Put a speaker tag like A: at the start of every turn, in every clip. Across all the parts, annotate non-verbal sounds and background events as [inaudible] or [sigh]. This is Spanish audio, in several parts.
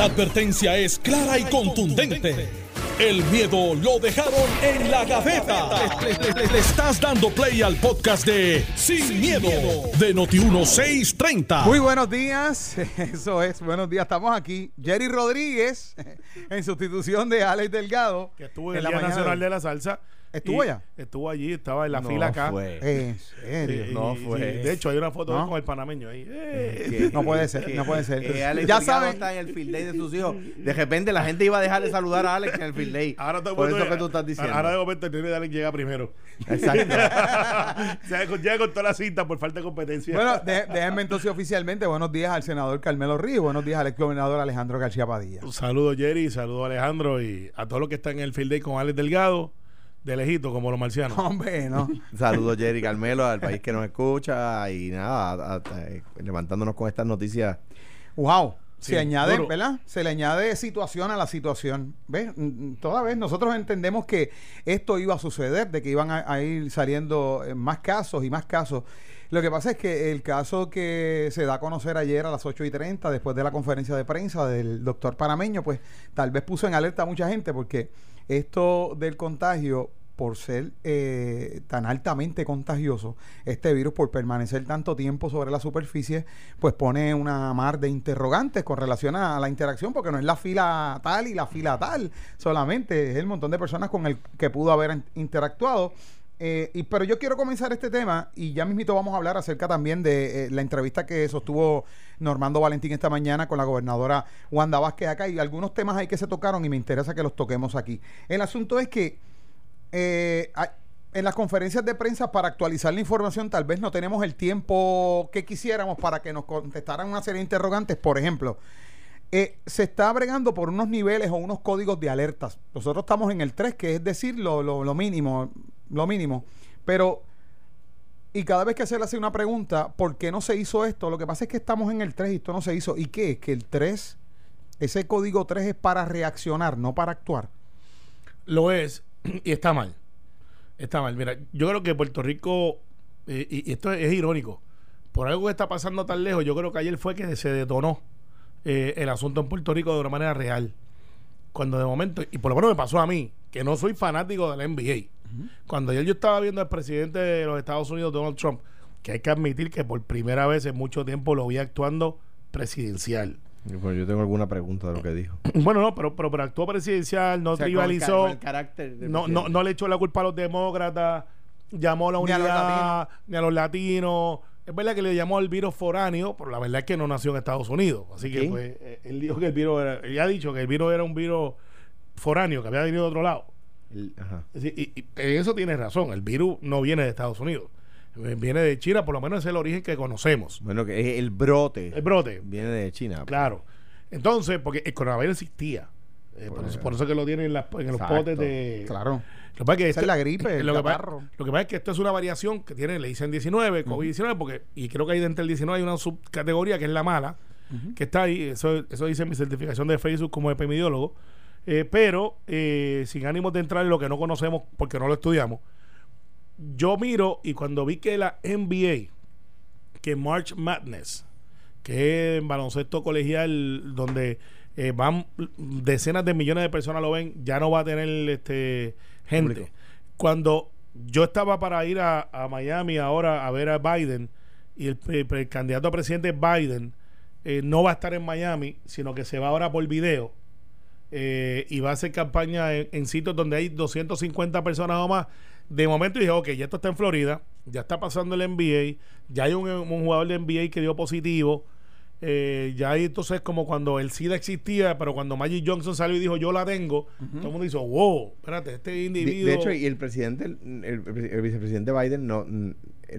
A: La advertencia es clara y contundente. El miedo lo dejaron en la gaveta. Le, le- le- le estás dando play al podcast de Sin, miedo, de Noti1630.
B: Muy buenos días, [laughs] eso es, buenos días, estamos aquí. Jerry Rodríguez, [laughs] en sustitución de Alex Delgado.
C: que estuvo en el
B: la
C: Día
B: mañana
C: Nacional
B: de-
C: de la Salsa.
B: ¿Estuvo allá?
C: Estuvo allí, estaba en la
D: No
C: fila acá.
D: fue.
B: En serio.
C: Y-
D: No fue.
C: y de hecho, hay una foto
B: ¿No?
C: con el panameño ahí. Eh.
B: No puede ser, no puede ser.
D: que [laughs] Alex
B: Ya saben-
D: está en el field day de sus hijos. De repente la gente iba a dejar de saludar a Alex en el field day.
C: Ahora el
D: Por eso que tú estás diciendo.
C: Ahora de momento el nene de Alex llega primero.
D: Exacto. [laughs]
C: llega, con, llega con toda la cinta por falta de competencia.
B: Bueno, de- déjenme entonces oficialmente, buenos días al senador Carmelo Ríos, buenos días al ex gobernador Alejandro García Padilla.
C: Un saludo Jerry, saludo Alejandro y a todos los que están en el field day con Alex Delgado, de lejito, como los marcianos. [laughs]
B: Hombre, no.
D: Saludos Jerry Carmelo al país que nos escucha y nada, a- a- eh, levantándonos con estas noticias.
B: Wow.
C: Sí,
B: Se añade,
C: duro.
B: ¿verdad? Se le añade situación a la situación. ¿Ves? Mm, mm, Toda vez nosotros entendemos que esto iba a suceder, de que iban a, a ir saliendo eh, más casos y más casos. Lo que pasa es que el caso que se da a conocer ayer a las 8 y 30, después de la conferencia de prensa del doctor Panameño, pues tal vez puso en alerta a mucha gente porque esto del contagio por ser eh, tan altamente contagioso, este virus por permanecer tanto tiempo sobre la superficie, pues pone una mar de interrogantes con relación a la interacción, porque no es la fila tal y la fila tal, solamente es el montón de personas con el que pudo haber in- interactuado. Eh, y, pero yo quiero comenzar este tema y ya mismito vamos a hablar acerca también de eh, la entrevista que sostuvo Normando Valentín esta mañana con la gobernadora Wanda Vázquez acá y algunos temas ahí que se tocaron y me interesa que los toquemos aquí. El asunto es que eh, en las conferencias de prensa para actualizar la información tal vez no tenemos el tiempo que quisiéramos para que nos contestaran una serie de interrogantes. Por ejemplo, eh, se está bregando por unos niveles o unos códigos de alertas. Nosotros estamos en el 3, que es decir, lo, lo- lo mínimo, lo mínimo. Pero, y cada vez que se le hace una pregunta, ¿por qué no se hizo esto? Lo que pasa es que estamos en el 3 y esto no se hizo. ¿Y qué? Que el 3, ese código 3 es para reaccionar, no para actuar.
C: Lo es [clears throat] y está mal. Está mal. Mira, yo creo que Puerto Rico, eh, y, y esto es, irónico, por algo que está pasando tan lejos, yo creo que ayer fue que se detonó eh, el asunto en Puerto Rico de una manera real. Cuando de momento, y por lo menos me pasó a mí, que no soy fanático de la NBA. Cuando ayer yo estaba viendo al presidente de los Estados Unidos, Donald Trump, que hay que admitir que por primera vez en mucho tiempo lo vi actuando presidencial.
D: Pues yo tengo alguna pregunta de lo que dijo. [clears throat]
C: Bueno, no, pero, pero, pero actuó presidencial, no
D: O sea, con el con el carácter del
C: No, no, no le echó la culpa a los demócratas, llamó a la
B: Ni a los
C: unidad, ni a los latinos. Es verdad que le llamó al virus foráneo, pero la verdad es que no nació en Estados Unidos. Así que pues, eh, él dijo que el virus era, él ha dicho que el virus era un virus foráneo, que había venido de otro lado.
D: El- ajá.
C: Y, eso tiene razón, el virus no viene de Estados Unidos, Eh, viene de China, por lo menos es el origen que conocemos.
D: Bueno, que es el brote
C: El brote,
D: viene de China.
C: claro. Entonces, porque el coronavirus existía. Eh, por, eso, por eso que lo tienen en, las- en los
D: Exacto.
C: potes de...
B: Claro.
C: Lo que pasa es que
B: Esa
C: esto-
B: es la gripe, el
C: lo, que pasa, lo que pasa es que esto es una variación que tiene, le dicen 19, COVID-19, porque, y creo que ahí dentro del 19 hay una subcategoría que es la mala, que está ahí, eso, eso dice mi certificación de Facebook como epidemiólogo, eh, pero eh, sin ánimos de entrar en lo que no conocemos porque no lo estudiamos, yo miro y cuando vi que la NBA, que March Madness, que es en baloncesto colegial donde eh, van decenas de millones de personas lo ven, ya no va a tener este gente.
D: Público.
C: Cuando yo estaba para ir a, a Miami ahora a ver a Biden y el, el- el candidato a presidente Biden eh, no va a estar en Miami, sino que se va ahora por video eh, y va a hacer campaña en, en sitios donde hay 250 personas o más. De momento dije, ok, ya esto está en Florida, ya está pasando el NBA, ya hay un, un jugador de NBA que dio positivo. eh, ya ahí entonces como cuando el SIDA existía, pero cuando Magic Johnson salió y dijo yo la tengo, todo el mundo dijo, wow, espérate, este individuo...
D: de hecho, y el presidente, el, el- el vicepresidente Biden, no,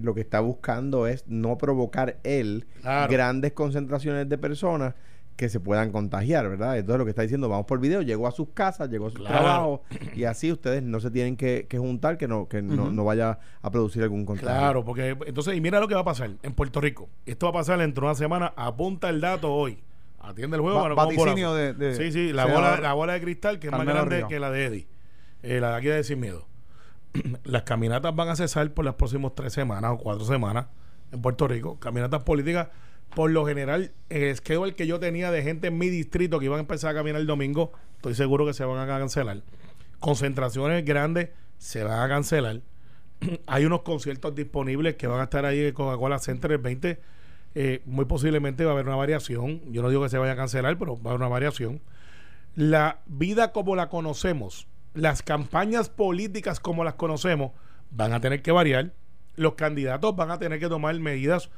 D: lo que está buscando es no provocar él
C: Claro.
D: grandes concentraciones de personas que se puedan contagiar, ¿verdad? Entonces lo que está diciendo, vamos por video, llegó a sus casas, llegó a sus
C: Claro.
D: trabajos y así ustedes no se tienen que, que juntar, que no que no, no vaya a producir algún contagio.
C: Claro, porque entonces, y mira lo que va a pasar en Puerto Rico. Esto va a pasar dentro de una semana. Apunta el dato hoy. Atiende el juego. Un
B: vaticinio
C: bolazo.
B: de- de-
C: sí, sí, la bola, la bola de cristal que es más grande que la de Eddie. Eh, la de aquí de Sin Miedo. [clears throat] Las caminatas van a cesar por las próximas tres semanas o cuatro semanas en Puerto Rico. Caminatas políticas por lo general, el schedule que yo tenía de gente en mi distrito que iban a empezar a caminar el domingo, estoy seguro que se van a cancelar. Concentraciones grandes se van a cancelar. [clears throat] Hay unos conciertos disponibles que van a estar ahí en Coca-Cola Center el 20. Eh, muy posiblemente va a haber una variación. Yo no digo que se vaya a cancelar, pero va a haber una variación. La vida como la conocemos, las campañas políticas como las conocemos, van a tener que variar. Los candidatos van a tener que tomar medidas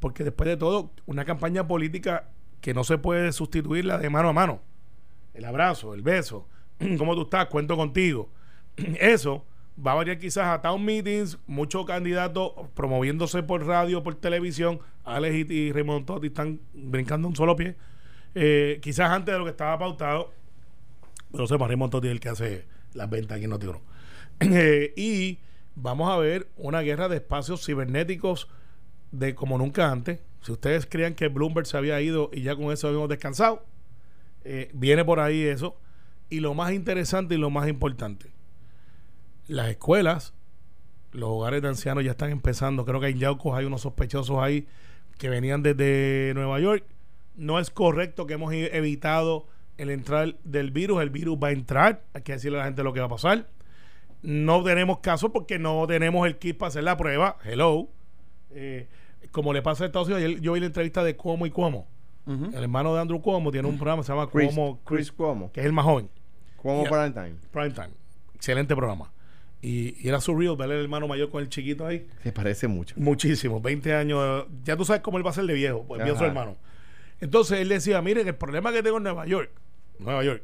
C: porque después de todo, una campaña política que no se puede sustituir la de mano a mano. El abrazo, el beso, [clears throat] ¿cómo tú estás? Cuento contigo. [clears throat] Eso va a variar quizás a town meetings, muchos candidatos promoviéndose por radio, por televisión. Alex y, Raymond Totti están brincando un solo pie. Eh, quizás antes de lo que estaba pautado. No sé, Raymond Totti es el que hace las ventas aquí en Notiuno. [clears throat] Eh, y vamos a ver una guerra de espacios cibernéticos de como nunca antes. Si ustedes creían que Bloomberg se había ido y ya con eso habíamos descansado, eh, viene por ahí eso. Y lo más interesante y lo más importante, las escuelas, los hogares de ancianos ya están empezando. Creo que en Yaucos hay unos sospechosos ahí que venían desde Nueva York. No es correcto que hemos evitado el entrar del virus. El virus va a entrar. Hay que decirle a la gente lo que va a pasar. No tenemos caso porque no tenemos el kit para hacer la prueba. Hello. Eh, como le pasa a Estados Unidos, yo vi la entrevista de Cuomo y Cuomo. El hermano de Andrew Cuomo tiene un programa que se llama
D: Chris,
C: Cuomo,
D: Chris Cuomo.
C: que es el más joven.
D: Cuomo Prime Time.
C: Prime Time. Excelente programa. Y, y era surreal ver el hermano mayor con el chiquito ahí.
D: Se parece mucho.
C: Muchísimo, 20 años. Ya tú sabes cómo él va a ser de viejo, pues vio su hermano. Entonces él decía, miren, el problema que tengo en Nueva York, Nueva York,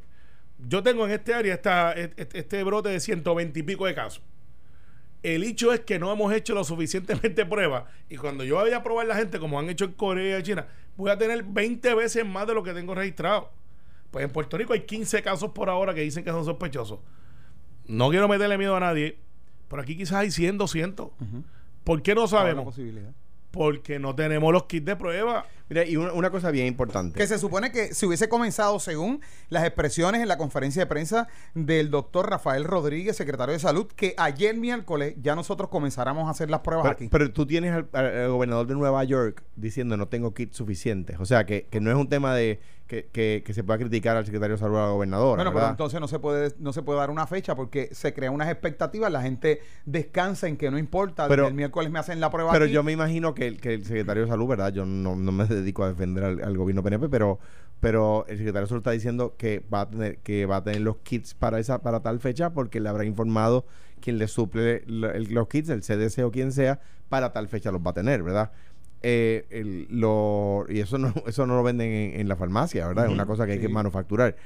C: yo tengo en este área esta, este, este brote de 120 y pico de casos. El hecho es que no hemos hecho lo suficientemente [laughs] pruebas. Y cuando yo vaya a probar la gente, como han hecho en Corea y China, voy a tener 20 veces más de lo que tengo registrado. Pues en Puerto Rico hay 15 casos por ahora que dicen que son sospechosos. No quiero meterle miedo a nadie, pero aquí quizás hay 100, 200. ¿Por qué no sabemos? Porque no tenemos los kits de prueba.
D: Mira, y una, cosa bien importante.
B: Que se supone que si hubiese comenzado, según las expresiones en la conferencia de prensa del doctor Rafael Rodríguez, secretario de Salud, que ayer miércoles ya nosotros comenzáramos a hacer las pruebas
D: pero,
B: aquí.
D: Pero tú tienes al, gobernador de Nueva York diciendo no tengo kits suficientes. O sea, que, que no es un tema de que, se pueda criticar al secretario de salud a la gobernadora.
B: Bueno, pero entonces no se puede no se puede dar una fecha porque se crean unas expectativas, la gente descansa en que no importa,
D: pero,
B: el miércoles me hacen la prueba.
D: Pero yo me imagino que, que, el secretario de salud, ¿verdad? Yo no, me dedico a defender al, gobierno PNP, pero pero el secretario de salud está diciendo que va a tener que va a tener los kits para esa para tal fecha porque le habrá informado quien le suple los kits, el CDC o quien sea, para tal fecha los va a tener, ¿verdad? Eh, lo, y eso no, [laughs] eso no lo venden en, la farmacia, ¿verdad? Es una cosa que hay que manufacturar.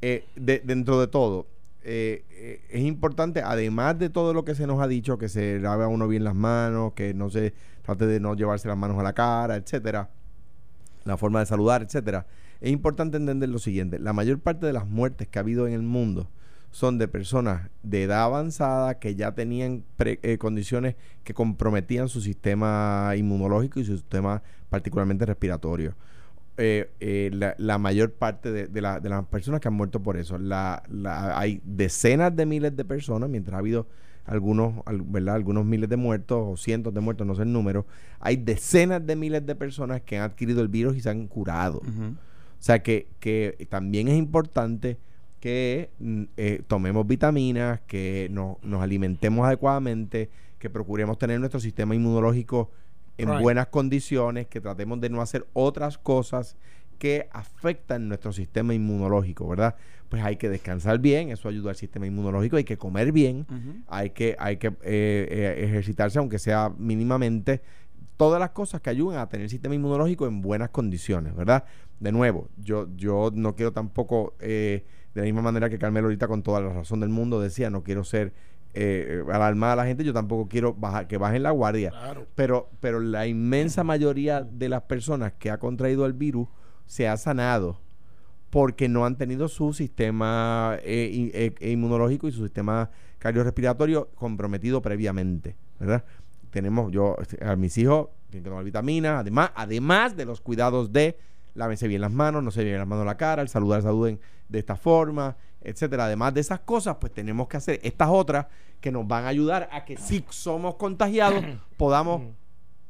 D: Eh, dentro de todo, eh, eh, es importante, además de todo lo que se nos ha dicho, que se lave a uno bien las manos, que no se trate de no llevarse las manos a la cara, etcétera, la forma de saludar, etcétera. Es importante entender lo siguiente: la mayor parte de las muertes que ha habido en el mundo son de personas de edad avanzada que ya tenían eh, condiciones que comprometían su sistema inmunológico y su sistema particularmente respiratorio. Eh, eh, la, mayor parte de, las personas que han muerto por eso. La, hay decenas de miles de personas, mientras ha habido algunos, ¿verdad? algunos miles de muertos o cientos de muertos, no sé el número, hay decenas de miles de personas que han adquirido el virus y se han curado. O sea que, que también es importante que mm, eh, tomemos vitaminas, que nos alimentemos adecuadamente, que procuremos tener nuestro sistema inmunológico en buenas condiciones, que tratemos de no hacer otras cosas que afectan nuestro sistema inmunológico, ¿verdad? Pues hay que descansar bien, eso ayuda al sistema inmunológico, hay que comer bien, hay que, hay que eh, eh, ejercitarse, aunque sea mínimamente, todas las cosas que ayuden a tener el sistema inmunológico en buenas condiciones, ¿verdad? De nuevo, yo, yo no quiero tampoco de la misma manera que Carmelo ahorita con toda la razón del mundo decía, no quiero ser eh, alarmada a la gente, yo tampoco quiero bajar, que bajen la guardia. Pero, pero la inmensa mayoría de las personas que ha contraído el virus se ha sanado porque no han tenido su sistema eh, eh, inmunológico y su sistema cardiorrespiratorio comprometido previamente, ¿verdad? Tenemos yo a mis hijos tienen que tomar vitaminas, además, además de los cuidados de lávense bien las manos, no se bien las manos la cara, el saludar saluden de esta forma, etcétera. Además de esas cosas, pues tenemos que hacer estas otras que nos van a ayudar a que si somos contagiados [clears throat] podamos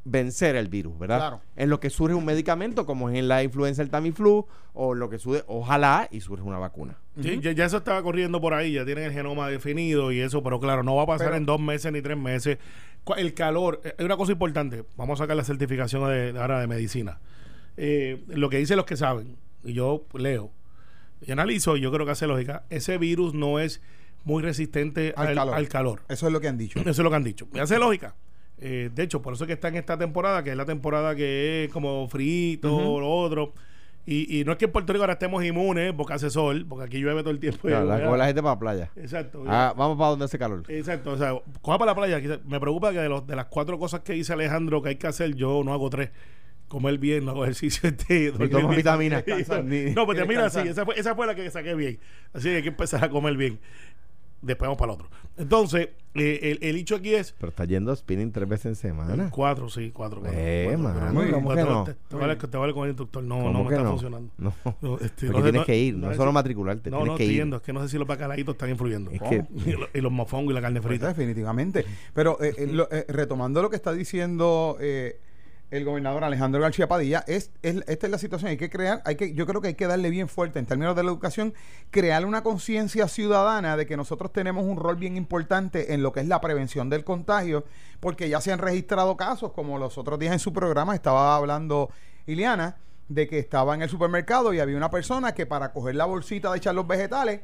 D: vencer el virus, ¿verdad?
B: Claro.
D: En lo que surge un medicamento, como es en la influenza del Tamiflu, o lo que surge, ojalá, y surge una vacuna.
C: Sí, ya, ya eso estaba corriendo por ahí, ya tienen el genoma definido y eso, pero claro, no va a pasar
B: Pero-
C: en dos meses ni tres meses. El calor, eh, es una cosa importante, vamos a sacar la certificación de ahora de medicina. Eh, lo que dicen los que saben, y yo leo y analizo, y yo creo que hace lógica, ese virus no es muy resistente
B: Al
C: al,
B: calor.
C: al calor.
B: Eso es lo que han dicho.
C: Eso es lo que han dicho. Me hace lógica. Eh, de hecho, por eso es que está en esta temporada, que es la temporada que es como frito,
B: Ujú.
C: lo otro. Y, y no es que en Puerto Rico ahora estemos inmunes porque hace sol, porque aquí llueve todo el tiempo.
D: Claro, la,
C: ¿verdad?
D: con la gente para la playa.
C: Exacto.
D: Ah, vamos para donde hace calor.
C: Exacto. O sea, coja para la playa. Me preocupa que de, los, de las cuatro cosas que dice Alejandro que hay que hacer, yo no hago tres. Comer bien, no hago ejercicio. Este, dormir
D: tomas
C: bien.
D: vitaminas.
B: Ni-
C: no, pues mira, sí, esa fue, esa fue la que saqué bien. Así que hay que empezar a comer bien. Después vamos para el otro. Entonces, eh, el, el hecho aquí es
D: Pero está yendo spinning tres veces en semana.
C: Cuatro, sí, cuatro. cuatro,
D: Eh,
C: cuatro,
D: mano,
C: cuatro,
B: ¿cómo
C: cuatro,
D: que
C: cuatro,
D: no?
C: Te, te vale, te vale con el instructor. No,
D: ¿Cómo
C: no me está
D: no?
C: funcionando.
D: No.
C: No, este,
D: Porque
C: no
D: tienes que ir, no es solo matricularte,
C: No,
D: tienes
C: no
D: que ir.
C: entiendo. Es que no sé si los bacalaitos están influyendo.
D: Es que
C: Y, lo- y los mofongos y la carne
B: Pues,
C: frita.
B: definitivamente. Pero eh, eh, lo- eh, retomando lo que está diciendo eh, el gobernador Alejandro García Padilla, es, es- esta es la situación. Hay que crear, hay que, yo creo que hay que darle bien fuerte en términos de la educación, crear una conciencia ciudadana de que nosotros tenemos un rol bien importante en lo que es la prevención del contagio, porque ya se han registrado casos, como los otros días en su programa estaba hablando Iliana, de que estaba en el supermercado y había una persona que para coger la bolsita de echar los vegetales,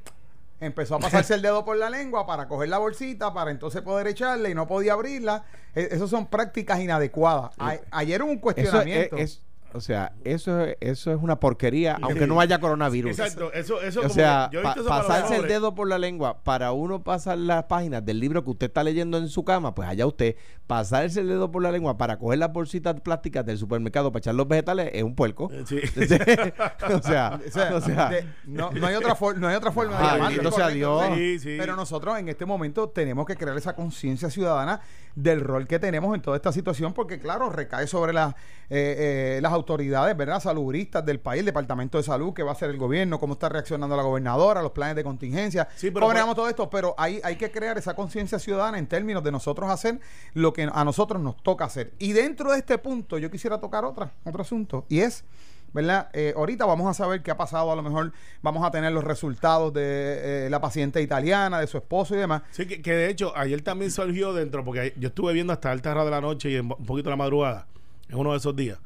B: empezó a [laughs] pasarse el dedo por la lengua para coger la bolsita, para entonces poder echarle y no podía abrirla. E- Esas son prácticas inadecuadas. A- ayer hubo un
D: eso es,
B: cuestionamiento.
D: es- o sea, eso, es- eso es una porquería, aunque no haya coronavirus.
C: Exacto, eso, eso
D: O
C: como
D: sea,
C: yo he visto
D: pasarse el dedo por la lengua para uno pasar las páginas del libro que usted está leyendo en su cama, pues allá usted. Pasarse el dedo por la lengua para coger las bolsitas plásticas del supermercado para echar los vegetales es un puerco.
C: Eh, sí. [laughs] [laughs]
D: o sea,
B: O sea,
D: o sea,
B: de- no, no hay otra no hay otra forma de llamarlo.
D: sea Dios.
C: Sí, sí.
B: Pero nosotros en este momento tenemos que crear esa conciencia ciudadana del rol que tenemos en toda esta situación, porque claro, recae sobre las eh, eh, las autoridades, ¿verdad? Salubristas del país, el Departamento de Salud, que va a hacer el gobierno, cómo está reaccionando la gobernadora, los planes de contingencia,
C: Sí, pero
B: manejamos todo esto, pero hay, hay que crear esa conciencia ciudadana en términos de nosotros hacer lo que a nosotros nos toca hacer. Y dentro de este punto, yo quisiera tocar otra, otro asunto, y es ¿verdad? Eh, ahorita vamos a saber qué ha pasado, a lo mejor vamos a tener los resultados de eh, la paciente italiana, de su esposo y demás.
C: Sí, que, que de hecho ayer también surgió dentro, porque yo estuve viendo hasta altas horas de la noche y un poquito de la madrugada, en uno de esos días,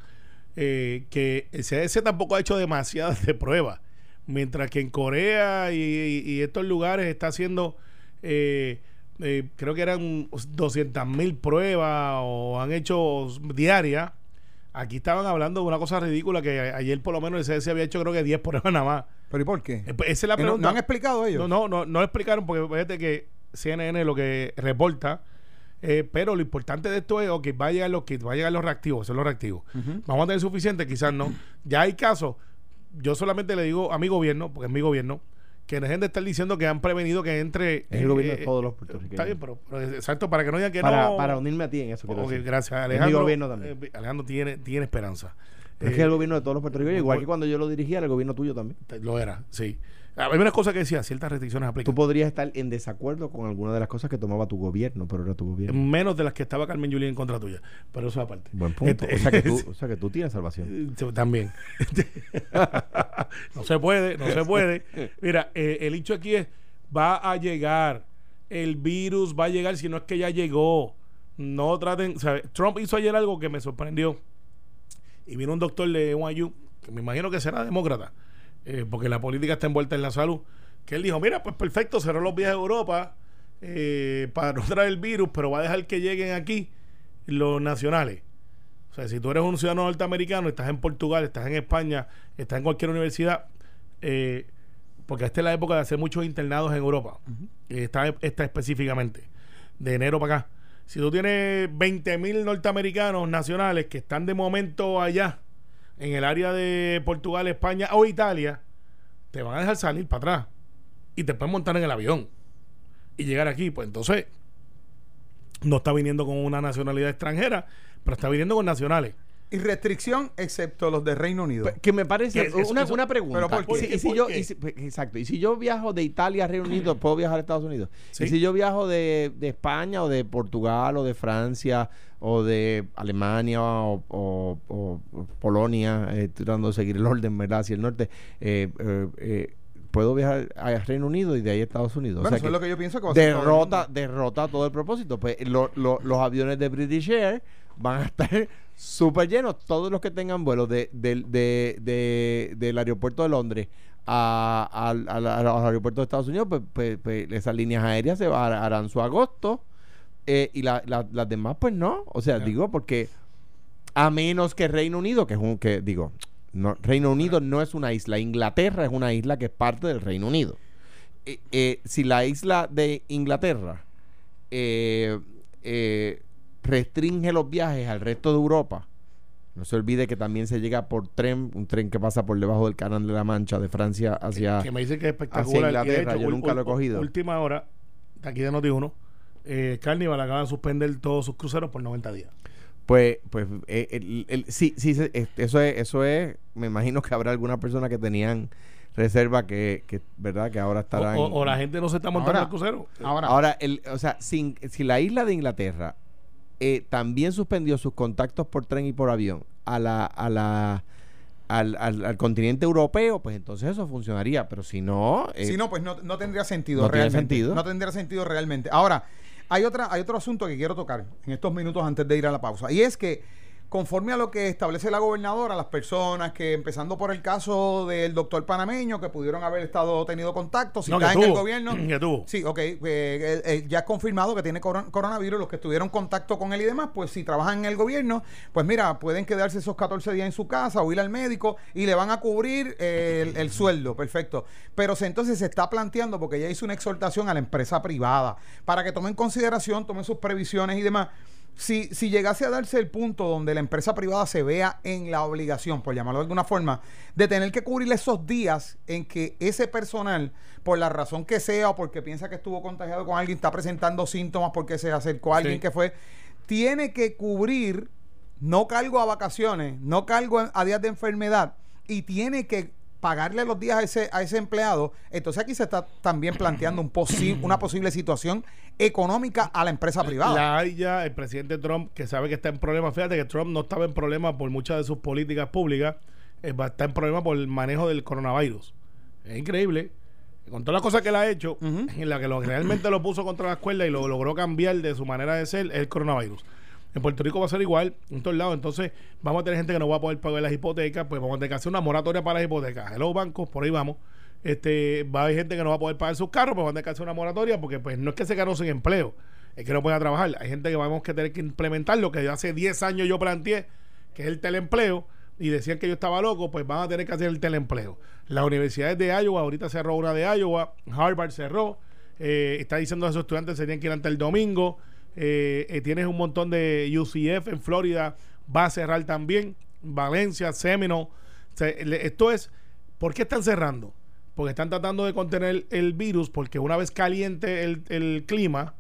C: eh, que el CDC tampoco ha hecho demasiadas de pruebas, mientras que en Corea y, y- y estos lugares está haciendo, eh, eh, creo que eran 200 mil pruebas o han hecho diarias. Aquí estaban hablando de una cosa ridícula que ayer por lo menos el CDC había hecho creo que 10 pruebas nada más.
B: ¿Pero y por qué?
C: Eh, pues, Esa es la
B: no,
C: pregunta.
B: no han explicado ellos.
C: No, no, no, no explicaron porque fíjate que CNN lo que reporta, eh, pero lo importante de esto es, ok, va a llegar los kits, va a llegar los reactivos, son los reactivos. Vamos a tener suficiente, quizás no. Ya hay casos, yo solamente le digo a mi gobierno, porque es mi gobierno, que dejen de estar diciendo que han prevenido que entre...
D: Es el gobierno de
C: eh,
D: todos los
C: eh,
D: puertorriqueños.
C: Está bien, pero, pero exacto, para que no digan que
D: para,
C: no...
D: para unirme a ti en eso. quiero
C: Ok,
D: decir.
C: gracias,
D: Es mi
C: Alejandro.
D: gobierno también.
C: eh, Alejandro tiene, tiene esperanza.
D: Es que
C: Eh,
D: el gobierno de todos los puertorriqueños, igual que cuando yo lo dirigía, era el gobierno tuyo también.
C: Lo era, sí. Hay unas cosas que decía, ciertas restricciones aplican.
D: Tú podrías estar en desacuerdo con alguna de las cosas que tomaba tu gobierno, pero era tu gobierno.
C: menos de las que estaba Carmen Yulín en contra tuya. Pero eso aparte.
D: Buen punto.
C: Este-
D: o, sea que tú, [laughs] o sea que tú tienes salvación.
C: Eh, También. [laughs] no se puede, no se puede. Mira, eh, el hecho aquí es, va a llegar, el virus va a llegar, si no es que ya llegó. No traten, Trump hizo ayer algo que me sorprendió. Y vino un doctor de NYU, que me imagino que será demócrata, eh, porque la política está envuelta en la salud, que él dijo, mira, pues perfecto, cerró los viajes a Europa eh, para no traer el virus, pero va a dejar que lleguen aquí los nacionales. O sea, si tú eres un ciudadano norteamericano, estás en Portugal, estás en España, estás en cualquier universidad, eh, porque esta es la época de hacer muchos internados en Europa, eh, está, está específicamente, de enero para acá. Si tú tienes 20 mil norteamericanos nacionales que están de momento allá, en el área de Portugal, España o Italia, te van a dejar salir para atrás y te pueden montar en el avión y llegar aquí. Pues entonces, no está viniendo con una nacionalidad extranjera, pero está viniendo con nacionales.
B: Y restricción excepto los de Reino Unido.
D: Que me parece una,
C: eso-
D: una pregunta.
B: ¿Pero por
D: Y
B: qué?
D: si- y si
C: ¿Por
D: yo,
C: qué?
D: y si- pues, exacto. Y si yo viajo de Italia a Reino Unido, ¿puedo viajar a Estados Unidos?
C: Sí.
D: Y si yo viajo de, de España o de Portugal o de Francia o de Alemania o, o- o- o Polonia, eh, tratando de seguir el orden, ¿verdad? Hacia el norte, eh, eh, eh, puedo viajar a Reino Unido y de ahí a Estados Unidos.
B: bueno,
D: o sea
B: eso es lo que yo pienso que va a ser todo el
D: derrota, derrota todo el propósito. Pues lo- lo- los aviones de British Air van a estar [laughs] súper llenos. Todos los que tengan vuelos de, del- de- de- del aeropuerto de Londres a, al- al- a los aeropuertos de Estados Unidos, pues, pues- pues esas líneas aéreas se harán su agosto eh, y la- la- las demás, pues no. O sea, digo, porque a menos que Reino Unido, que es un que digo, no, Reino Unido no es una isla, Inglaterra es una isla que es parte del Reino Unido. Eh, eh, si la isla de Inglaterra eh, restringe los viajes al resto de Europa, no se olvide que también se llega por tren, un tren que pasa por debajo del canal de la Mancha de Francia hacia...
C: que me dicen que es
D: hacia
C: espectacular.
D: Inglaterra,
C: hecho,
D: yo nunca lo he cogido.
C: Última hora, de aquí de Noti1, eh, Carnival acaba de suspender todos sus cruceros por 90 días.
D: Pues, pues, eh, el- el- sí, sí, se- eso es, eso es, me imagino que habrá algunas personas que tenían reserva que, que verdad, que ahora
C: O,
D: estarán...
C: o- o la gente no se está montando
B: Ahora-
C: al crucero.
B: Ahora,
D: Ahora, el, o sea, sin- si la isla de Inglaterra eh, también suspendió sus contactos por tren y por avión a la, a la, al, al- al continente europeo, pues entonces eso funcionaría. Pero si no, eh,
B: si no, pues no, no tendría sentido
D: no tiene
B: realmente.
D: sentido.
B: No tendría sentido realmente. Ahora, hay otra, hay otro asunto que quiero tocar en estos minutos antes de ir a la pausa. Y es que conforme a lo que establece la gobernadora, las personas que, empezando por el caso del doctor panameño, que pudieron haber estado tenido contacto, si
C: No,
B: está en el gobierno. [clears throat]
C: que tuvo.
B: Sí, ok. eh, eh, eh, ya es confirmado que tiene coron- coronavirus. Los que estuvieron en contacto con él y demás, pues si trabajan en el gobierno, pues mira, pueden quedarse esos 14 días en su casa o ir al médico y le van a cubrir eh, el, el sueldo. Perfecto. Pero se- entonces se está planteando, porque ella hizo una exhortación a la empresa privada para que tomen consideración, tomen sus previsiones y demás. Si, si llegase a darse el punto donde la empresa privada se vea en la obligación, por llamarlo de alguna forma, de tener que cubrir esos días en que ese personal, por la razón que sea o porque piensa que estuvo contagiado con alguien, está presentando síntomas porque se acercó a alguien
C: Sí.
B: que fue, tiene que cubrir, no cargo a vacaciones, no cargo a- a días de enfermedad y tiene que pagarle los días a ese, a ese empleado, entonces aquí se está también planteando un posi- una posible situación económica a la empresa privada.
C: La hay ya el presidente Trump que sabe que está en problemas. Fíjate que Trump no estaba en problemas por muchas de sus políticas públicas, eh, está en problemas por el manejo del coronavirus. Es increíble. Con todas las cosas que él ha hecho, en la que lo, realmente lo puso contra la escuela y lo logró cambiar de su manera de ser, es el coronavirus. En Puerto Rico va a ser igual, en todos lados. Entonces, vamos a tener gente que no va a poder pagar las hipotecas, pues vamos a tener que hacer una moratoria para las hipotecas. Hello, bancos, por ahí vamos. Este, va a haber gente que no va a poder pagar sus carros, pues van a tener que hacer una moratoria, porque pues no es que se quedaron sin empleo, es que no pueden trabajar. Hay gente que vamos a tener que implementar lo que hace 10 años yo planteé, que es el teleempleo, y decían que yo estaba loco, pues van a tener que hacer el teleempleo. Las universidades de Iowa, ahorita cerró una de Iowa, Harvard cerró, eh, está diciendo a sus estudiantes que se tienen que ir hasta el domingo. Eh, eh, tienes un montón de UCF en Florida, va a cerrar también. Valencia, Seminole. Le- esto es, ¿por qué están cerrando? Porque están tratando de contener el virus, porque una vez caliente el, el clima,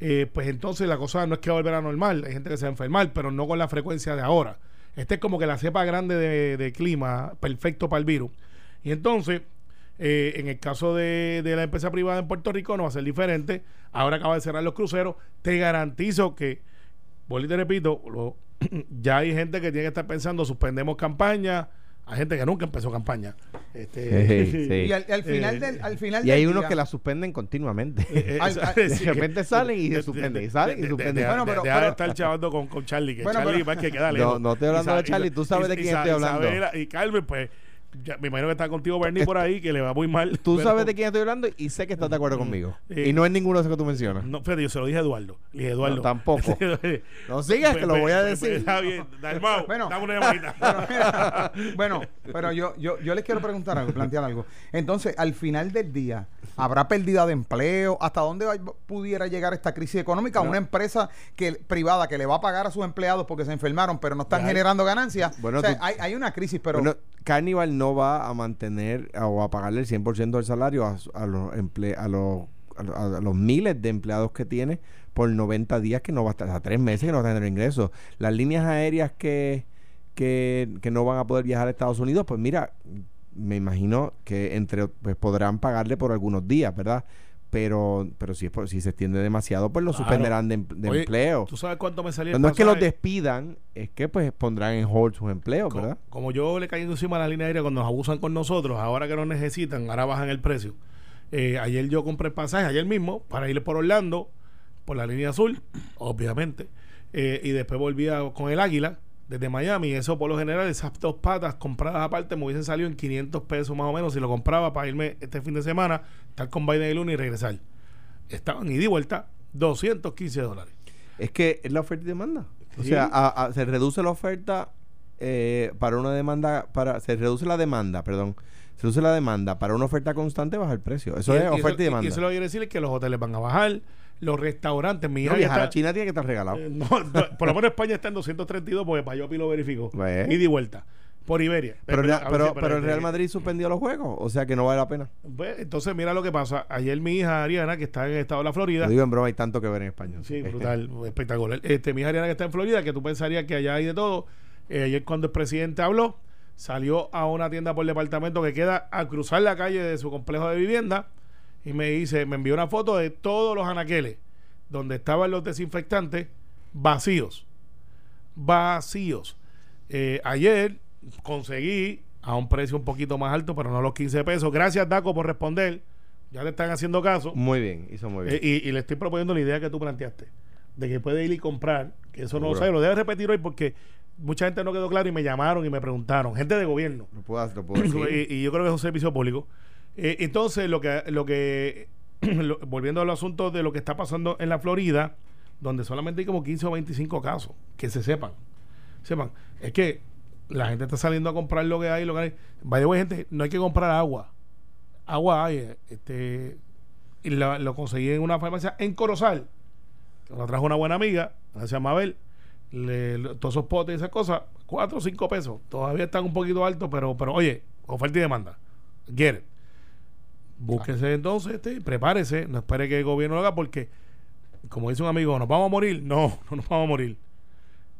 C: eh, pues entonces la cosa no es que va a volver a normal. Hay gente que se va a enfermar, pero no con la frecuencia de ahora. Este es como que la cepa grande de, de clima, perfecto para el virus. Y entonces, eh, en el caso de, de la empresa privada en Puerto Rico, no va a ser diferente. Ahora acaba de cerrar los cruceros. Te garantizo que, vuelvo y te repito, lo- [clears throat] ya hay gente que tiene que estar pensando, suspendemos campaña. Hay gente que nunca empezó campaña. Este,
D: Sí, sí. [laughs]
B: Y al, al final
C: Eh,
B: del, al final
D: Y hay
B: del
D: unos
B: día-
D: que la suspenden continuamente.
C: eh, [laughs]
B: Al-
C: esa-
B: al-
D: de
C: sí.
D: repente salen y se
C: De-
D: suspenden,
C: de-
D: y salen y
C: de-
D: suspenden.
C: de- de-
B: Bueno,
C: de-
B: pero-
C: deja
B: pero-
C: de estar chavando con, con Charlie, que
B: Bueno,
C: Charlie
B: pero-
C: más que queda
D: No,
C: lejos.
D: no estoy hablando
C: Y
D: de Charlie,
C: y-
D: tú sabes
C: y-
D: de quién estoy hablando.
C: Isabela y Carmen, pues, ya, me imagino que está contigo Bernie por ahí, que le va muy mal. [laughs]
D: Tú
C: pero-
D: sabes de quién estoy hablando y sé que estás de acuerdo conmigo.
C: Eh,
D: Y no es ninguno de esos que tú mencionas.
C: No, fíjate, yo se lo dije a Eduardo. Le dije, Eduardo.
D: No, tampoco. [laughs] No sigas, que lo voy a decir.
C: Está bien, [laughs] Dalmau,
B: Bueno.
C: dame una llamadita.
B: Bueno, pero yo, yo, yo les quiero preguntar algo, plantear algo. Entonces, al final del día, ¿habrá pérdida de empleo? ¿Hasta dónde va- pudiera llegar esta crisis económica? Una empresa que privada que le va a pagar a sus empleados porque se enfermaron, pero no están
C: hay-
B: generando ganancias.
D: Bueno,
B: o sea,
D: tú-
B: hay, hay una crisis, pero
D: Bueno, Carnival no va a mantener o a pagarle el 100% del salario a, a los emple- a los a, lo- a los miles de empleados que tiene por 90 días que no va a estar, a tres meses que no va a tener ingresos. Las líneas aéreas que, que, que no van a poder viajar a Estados Unidos, pues mira, me imagino que entre pues podrán pagarle por algunos días, ¿verdad? Pero, pero si, es por- si se extiende demasiado, pues lo
C: Claro.
D: suspenderán de, em- de
C: Oye,
D: empleo.
C: ¿Tú sabes cuánto me salió el
D: no es que los despidan, es que pues pondrán en hold sus empleos,
C: Co-
D: ¿verdad?
C: Como, yo le caí encima a la línea aérea cuando nos abusan con nosotros, ahora que nos necesitan, ahora bajan el precio. Eh, ayer yo compré el pasaje, ayer mismo, para ir por Orlando, por la línea azul, obviamente. Eh, y después volví a- con el Águila desde Miami. Eso por lo general, esas dos patas compradas aparte me hubiesen salido en 500 pesos más o menos si lo compraba para irme este fin de semana, estar con Biden el lunes y regresar. Estaban ida y vuelta 215 dólares.
D: Es que es la oferta y demanda. O
C: Sí.
D: sea, a- a- se reduce la oferta eh, para una demanda, para se reduce la demanda, perdón, se reduce la demanda para una oferta constante baja el precio. Eso
C: Y-
D: es
C: y
D: oferta y, demanda.
C: Y eso lo que quiere decir es que los hoteles van a bajar, los restaurantes, mi hija
D: No, viajar
C: está-
D: a China tiene que estar regalado.
C: Eh, no, [laughs] no, por lo menos España está en 232 porque Payopi lo verificó.
D: Ve.
C: Ida y vuelta. Por Iberia.
D: pero, el Real
C: eh,
D: Madrid suspendió los juegos, o sea que no vale la pena.
C: pues, entonces, mira lo que pasa. Ayer mi hija Ariana, que está en el estado de la Florida.
D: Lo digo en broma, hay tanto que ver en España.
C: Sí, brutal, espectacular. Este, mi hija Ariana, que está en Florida, que tú pensarías que allá hay de todo. Eh, ayer, cuando el presidente habló, salió a una tienda por departamento que queda a cruzar la calle de su complejo de vivienda y me dice, me envió una foto de todos los anaqueles donde estaban los desinfectantes vacíos. Vacíos. Eh, ayer conseguí a un precio un poquito más alto, pero no los 15 pesos. Gracias, Daco, por responder. Ya le están haciendo caso.
D: Muy bien, hizo muy bien.
C: Eh, y, y le estoy proponiendo la idea que tú planteaste, de que puede ir y comprar, que eso no lo sabe, lo debe repetir hoy porque mucha gente no quedó claro y me llamaron y me preguntaron, gente de gobierno,
D: lo puedo, lo puedo decir. [clears throat]
C: y, y yo creo que es un servicio público. Eh, entonces, lo que, lo que [clears throat] volviendo al asunto de lo que está pasando en la Florida, donde solamente hay como 15 o 25 casos, que se sepan, sepan, es que la gente está saliendo a comprar lo que hay, lo que hay. Vaya, gente, no hay que comprar agua. Agua hay, eh, este, y lo conseguí en una farmacia en Corozal. Lo trajo una buena amiga, se llama Abel. Le, todos esos potes y esas cosas, 4 o 5 pesos. Todavía están un poquito altos, pero, pero oye, oferta y demanda. Get. Búsquese entonces, este, prepárese, no espere que el gobierno lo haga porque, como dice un amigo, ¿nos vamos a morir? No, [laughs] no nos vamos a morir.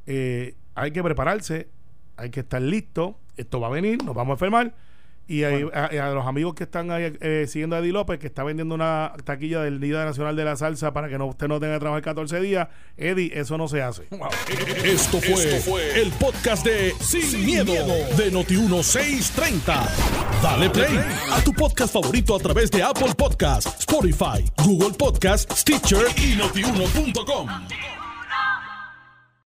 C: Eh, hay que prepararse, hay que estar listo, esto va a venir, nos vamos a enfermar. Y ahí- a, a los amigos que están ahí, eh, siguiendo a Eddie López, que está vendiendo una taquilla del Día Nacional de la Salsa para que no, usted no tenga que trabajar 14 días, Eddie, eso no se hace.
A: Esto fue, el podcast de Sin, miedo, de Noti1630. Dale play a tu podcast favorito a través de Apple Podcasts, Spotify, Google Podcasts, Stitcher y notiuno.com.